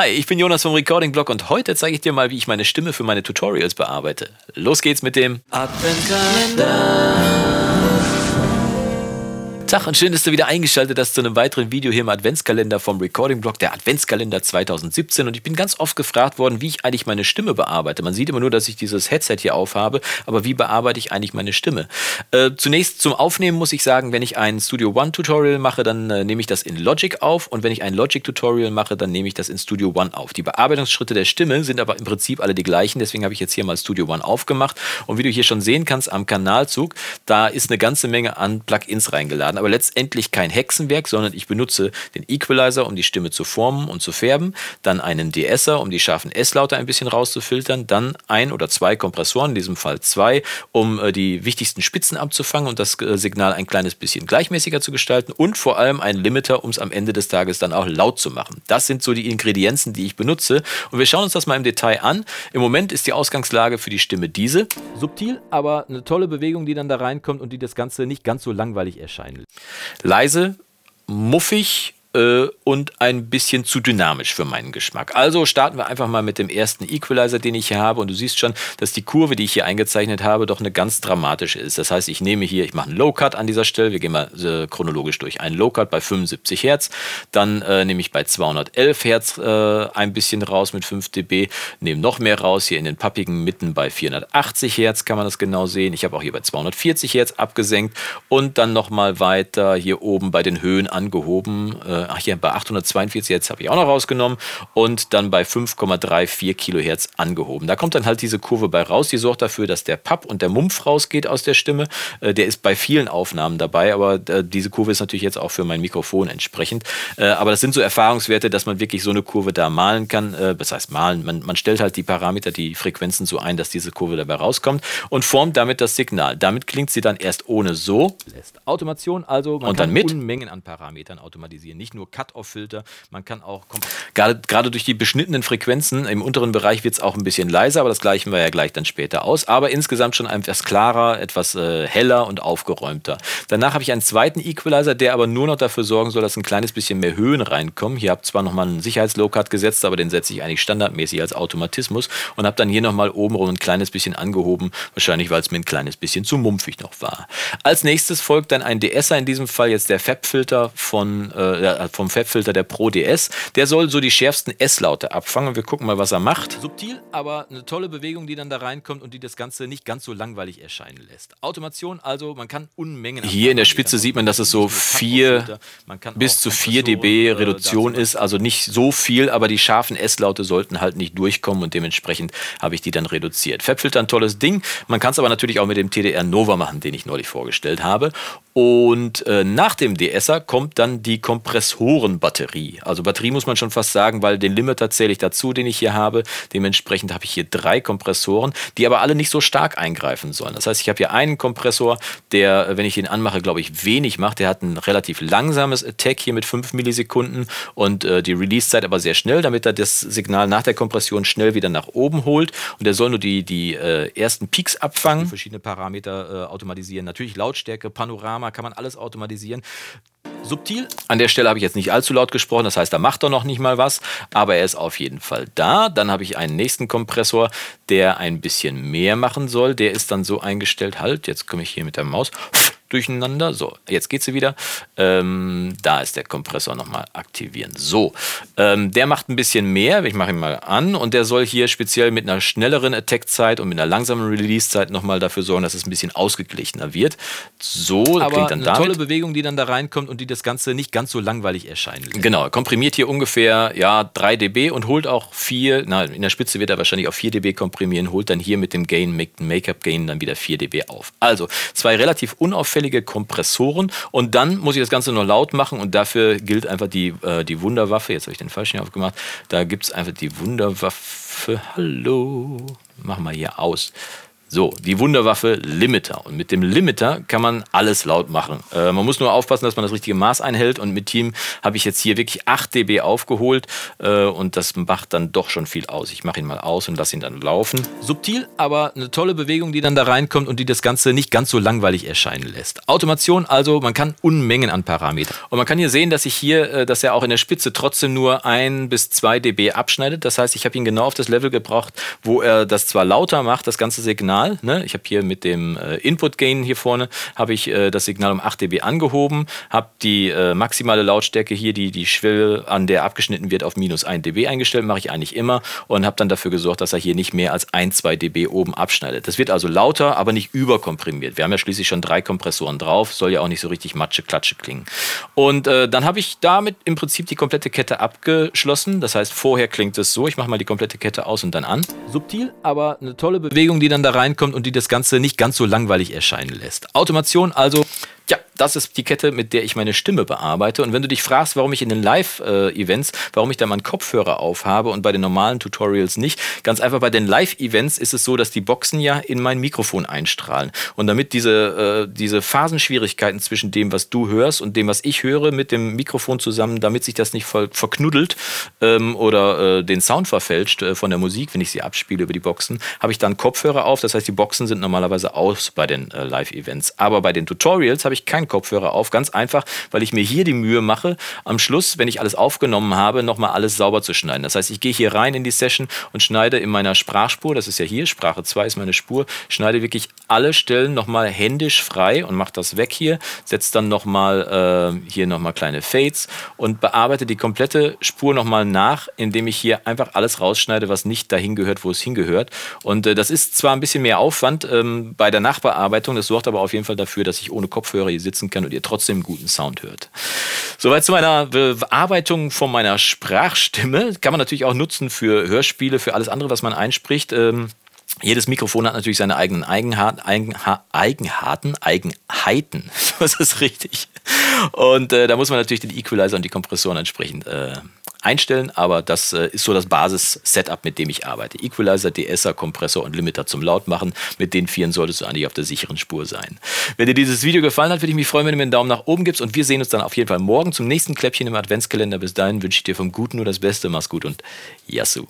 Hi, ich bin Jonas vom Recording Blog und heute zeige ich dir mal, wie ich meine Stimme für meine Tutorials bearbeite. Los geht's mit dem Adventkalender. Tag und schön, dass du wieder eingeschaltet hast zu einem weiteren Video hier im Adventskalender vom Recording Blog, der Adventskalender 2017. Und ich bin ganz oft gefragt worden, wie ich eigentlich meine Stimme bearbeite. Man sieht immer nur, dass ich dieses Headset hier aufhabe, aber wie bearbeite ich eigentlich meine Stimme? Äh, zunächst zum Aufnehmen muss ich sagen, wenn ich ein Studio One Tutorial mache, dann äh, nehme ich das in Logic auf und wenn ich ein Logic Tutorial mache, dann nehme ich das in Studio One auf. Die Bearbeitungsschritte der Stimme sind aber im Prinzip alle die gleichen, deswegen habe ich jetzt hier mal Studio One aufgemacht. Und wie du hier schon sehen kannst am Kanalzug, da ist eine ganze Menge an Plugins reingeladen aber letztendlich kein Hexenwerk, sondern ich benutze den Equalizer, um die Stimme zu formen und zu färben, dann einen De-Esser, um die scharfen S-Laute ein bisschen rauszufiltern, dann ein oder zwei Kompressoren, in diesem Fall zwei, um äh, die wichtigsten Spitzen abzufangen und das äh, Signal ein kleines bisschen gleichmäßiger zu gestalten und vor allem ein Limiter, um es am Ende des Tages dann auch laut zu machen. Das sind so die Ingredienzen, die ich benutze und wir schauen uns das mal im Detail an. Im Moment ist die Ausgangslage für die Stimme diese. Subtil, aber eine tolle Bewegung, die dann da reinkommt und die das Ganze nicht ganz so langweilig erscheint. Leise, muffig äh, und ein bisschen zu dynamisch für meinen Geschmack. Also starten wir einfach mal mit dem ersten Equalizer, den ich hier habe. Und du siehst schon, dass die Kurve, die ich hier eingezeichnet habe, doch eine ganz dramatische ist. Das heißt, ich nehme hier, ich mache einen Low-Cut an dieser Stelle. Wir gehen mal äh, chronologisch durch. Einen Low-Cut bei 75 Hertz. Dann äh, nehme ich bei 211 Hertz äh, ein bisschen raus mit 5 dB. Nehme noch mehr raus. Hier in den pappigen Mitten bei 480 Hertz kann man das genau sehen. Ich habe auch hier bei 240 Hertz abgesenkt. Und dann nochmal weiter hier oben bei den Höhen angehoben ach hier bei 842 jetzt habe ich auch noch rausgenommen und dann bei 5,34 Kilohertz angehoben. Da kommt dann halt diese Kurve bei raus, die sorgt dafür, dass der Papp und der Mumpf rausgeht aus der Stimme. Äh, der ist bei vielen Aufnahmen dabei, aber äh, diese Kurve ist natürlich jetzt auch für mein Mikrofon entsprechend. Äh, aber das sind so Erfahrungswerte, dass man wirklich so eine Kurve da malen kann. Das heißt malen, man, man stellt halt die Parameter, die Frequenzen so ein, dass diese Kurve dabei rauskommt und formt damit das Signal. Damit klingt sie dann erst ohne so. Automation also, man und dann mit Unmengen an Parametern automatisieren. Nicht nicht nur Cut-Off-Filter, man kann auch gerade, gerade durch die beschnittenen Frequenzen im unteren Bereich wird es auch ein bisschen leiser, aber das gleichen wir ja gleich dann später aus. Aber insgesamt schon etwas klarer, etwas äh, heller und aufgeräumter. Danach habe ich einen zweiten Equalizer, der aber nur noch dafür sorgen soll, dass ein kleines bisschen mehr Höhen reinkommen. Hier habe ich zwar nochmal einen Sicherheits-Low-Cut gesetzt, aber den setze ich eigentlich standardmäßig als Automatismus und habe dann hier nochmal obenrum ein kleines bisschen angehoben, wahrscheinlich weil es mir ein kleines bisschen zu mumpfig noch war. Als nächstes folgt dann ein DSer, in diesem Fall jetzt der Fab-Filter von, äh, vom Fabfilter der Pro DS. Der soll so die schärfsten S-Laute abfangen. Wir gucken mal, was er macht. Subtil, aber eine tolle Bewegung, die dann da reinkommt und die das Ganze nicht ganz so langweilig erscheinen lässt. Automation, also man kann Unmengen. Hier in der Spitze sieht man, dass es so 4 bis zu 4 dB äh, Reduktion ist. Also nicht so viel, aber die scharfen S-Laute sollten halt nicht durchkommen und dementsprechend habe ich die dann reduziert. Fabfilter ein tolles Ding. Man kann es aber natürlich auch mit dem TDR Nova machen, den ich neulich vorgestellt habe. Und äh, nach dem DSer kommt dann die Kompressorenbatterie. Also Batterie muss man schon fast sagen, weil den Limiter zähle ich dazu, den ich hier habe. Dementsprechend habe ich hier drei Kompressoren, die aber alle nicht so stark eingreifen sollen. Das heißt, ich habe hier einen Kompressor, der, wenn ich ihn anmache, glaube ich, wenig macht. Der hat ein relativ langsames Attack hier mit 5 Millisekunden und äh, die Release-Zeit aber sehr schnell, damit er das Signal nach der Kompression schnell wieder nach oben holt. Und der soll nur die, die äh, ersten Peaks abfangen, verschiedene Parameter äh, automatisieren. Natürlich Lautstärke, Panorama, Panorama kann man alles automatisieren. Subtil. An der Stelle habe ich jetzt nicht allzu laut gesprochen, das heißt, da macht er noch nicht mal was, aber er ist auf jeden Fall da. Dann habe ich einen nächsten Kompressor, der ein bisschen mehr machen soll. Der ist dann so eingestellt, halt, jetzt komme ich hier mit der Maus durcheinander. So, jetzt geht sie wieder. Ähm, da ist der Kompressor nochmal aktivieren. So, ähm, der macht ein bisschen mehr. Ich mache ihn mal an und der soll hier speziell mit einer schnelleren Attack-Zeit und mit einer langsamen Release-Zeit nochmal dafür sorgen, dass es ein bisschen ausgeglichener wird. So, Aber klingt dann eine tolle Bewegung, die dann da reinkommt und die das Ganze nicht ganz so langweilig erscheinen lässt. Genau, er komprimiert hier ungefähr ja, 3 dB und holt auch 4, na, in der Spitze wird er wahrscheinlich auf 4 dB komprimieren, holt dann hier mit dem Gain, Make-up-Gain dann wieder 4 dB auf. Also, zwei relativ unauffällige unauffällige Kompressoren und dann muss ich das Ganze noch laut machen und dafür gilt einfach die, äh, die Wunderwaffe. Jetzt habe ich den falschen hier aufgemacht. Da gibt es einfach die Wunderwaffe. Hallo. Machen wir hier aus. So, die Wunderwaffe Limiter. Und mit dem Limiter kann man alles laut machen. Äh, man muss nur aufpassen, dass man das richtige Maß einhält. Und mit Team habe ich jetzt hier wirklich 8 dB aufgeholt. Äh, und das macht dann doch schon viel aus. Ich mache ihn mal aus und lasse ihn dann laufen. Subtil, aber eine tolle Bewegung, die dann da reinkommt und die das Ganze nicht ganz so langweilig erscheinen lässt. Automation also, man kann Unmengen an Parametern. Und man kann hier sehen, dass ich hier, äh, dass er auch in der Spitze trotzdem nur 1 bis 2 dB abschneidet. Das heißt, ich habe ihn genau auf das Level gebracht, wo er das zwar lauter macht, das ganze Signal, Signal. Ne? Ich habe hier mit dem äh, Input Gain hier vorne, habe ich äh, das Signal um 8 dB angehoben, habe die äh, maximale Lautstärke hier, die, die Schwelle, an der abgeschnitten wird, auf minus 1 dB eingestellt, mache ich eigentlich immer und habe dann dafür gesorgt, dass er hier nicht mehr als 1, 2 dB oben abschneidet. Das wird also lauter, aber nicht überkomprimiert. Wir haben ja schließlich schon drei Kompressoren drauf, soll ja auch nicht so richtig Matsche-Klatsche klingen. Und äh, dann habe ich damit im Prinzip die komplette Kette abgeschlossen. Das heißt, vorher klingt es so, ich mache mal die komplette Kette aus und dann an. Subtil, aber eine tolle Bewegung, die dann da rein reinkommt und die das Ganze nicht ganz so langweilig erscheinen lässt. Automation also ja, das ist die Kette, mit der ich meine Stimme bearbeite. Und wenn du dich fragst, warum ich in den Live-Events, warum ich da meinen Kopfhörer aufhabe und bei den normalen Tutorials nicht, ganz einfach bei den Live-Events ist es so, dass die Boxen ja in mein Mikrofon einstrahlen. Und damit diese, äh, diese Phasenschwierigkeiten zwischen dem, was du hörst und dem, was ich höre, mit dem Mikrofon zusammen, damit sich das nicht ver verknuddelt ähm, oder äh, den Sound verfälscht äh, von der Musik, wenn ich sie abspiele über die Boxen, habe ich dann Kopfhörer auf. Das heißt, die Boxen sind normalerweise aus bei den äh, Live-Events. Aber bei den Tutorials habe ich keinen Kopfhörer auf. Ganz einfach, weil ich mir hier die Mühe mache, am Schluss, wenn ich alles aufgenommen habe, nochmal alles sauber zu schneiden. Das heißt, ich gehe hier rein in die Session und schneide in meiner Sprachspur, das ist ja hier, Sprache 2 ist meine Spur, schneide wirklich alle Stellen nochmal händisch frei und mache das weg hier, setze dann nochmal äh, hier nochmal kleine Fades und bearbeite die komplette Spur nochmal nach, indem ich hier einfach alles rausschneide, was nicht dahin gehört, wo es hingehört. Und äh, das ist zwar ein bisschen mehr Aufwand ähm, bei der Nachbearbeitung, das sorgt aber auf jeden Fall dafür, dass ich ohne Kopfhörer hier sitzen kann und ihr trotzdem guten Sound hört. Soweit zu meiner Bearbeitung von meiner Sprachstimme. Kann man natürlich auch nutzen für Hörspiele, für alles andere, was man einspricht. Ähm, jedes Mikrofon hat natürlich seine eigenen Eigenheiten, Eigenheiten. So ist richtig. Und äh, da muss man natürlich den Equalizer und die Kompressoren entsprechend äh, einstellen, aber das äh, ist so das Basis-Setup, mit dem ich arbeite. Equalizer, DSer, Kompressor und Limiter zum Lautmachen. Mit den vieren solltest du eigentlich auf der sicheren Spur sein. Wenn dir dieses Video gefallen hat, würde ich mich freuen, wenn du mir einen Daumen nach oben gibst und wir sehen uns dann auf jeden Fall morgen zum nächsten Kläppchen im Adventskalender. Bis dahin wünsche ich dir vom Guten nur das Beste. Mach's gut und Yassou.